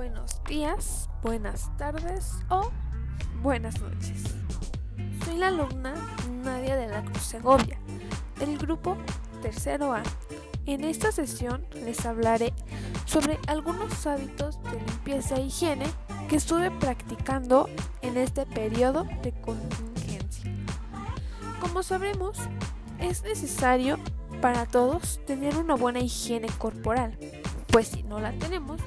buenos días, buenas tardes o buenas noches. Soy la alumna Nadia de la Cruz Segovia, del grupo Tercero A. En esta sesión les hablaré sobre algunos hábitos de limpieza e higiene que estuve practicando en este periodo de contingencia. Como sabremos, es necesario para todos tener una buena higiene corporal, pues si no la tenemos,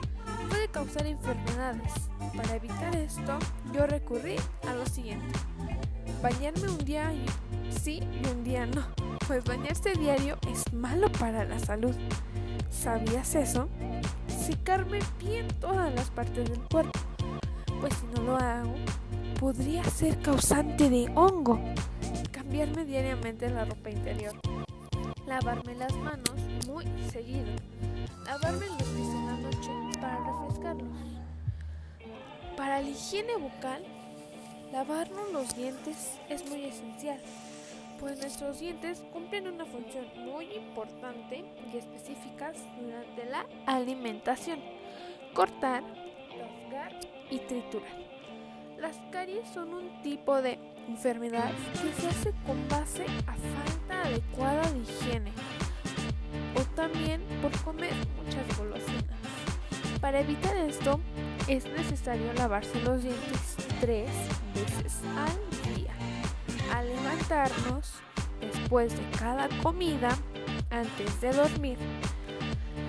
causar enfermedades. Para evitar esto, yo recurrí a lo siguiente. Bañarme un día sí y un día no, pues bañarse diario es malo para la salud. ¿Sabías eso? Secarme bien todas las partes del cuerpo, pues si no lo hago, podría ser causante de hongo. Cambiarme diariamente la ropa interior. Lavarme las manos muy seguido. Lavarme los pies en la noche. Para la higiene bucal, lavarnos los dientes es muy esencial, pues nuestros dientes cumplen una función muy importante y específica durante la alimentación. Cortar, rasgar y triturar. Las caries son un tipo de enfermedad que se hace con base a falta adecuada de higiene o también por comer muchas golosinas. Para evitar esto es necesario lavarse los dientes tres veces al día. Al levantarnos, después de cada comida, antes de dormir.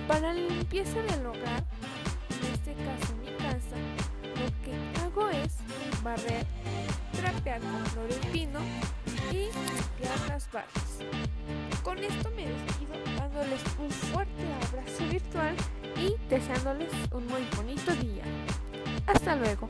Para la limpieza del hogar, en este caso mi casa, lo que hago es barrer, trapear con florespino y limpiar las barras. Con esto me despido dándoles un fuerte abrazo virtual y deseándoles un muy bonito día. Hasta luego.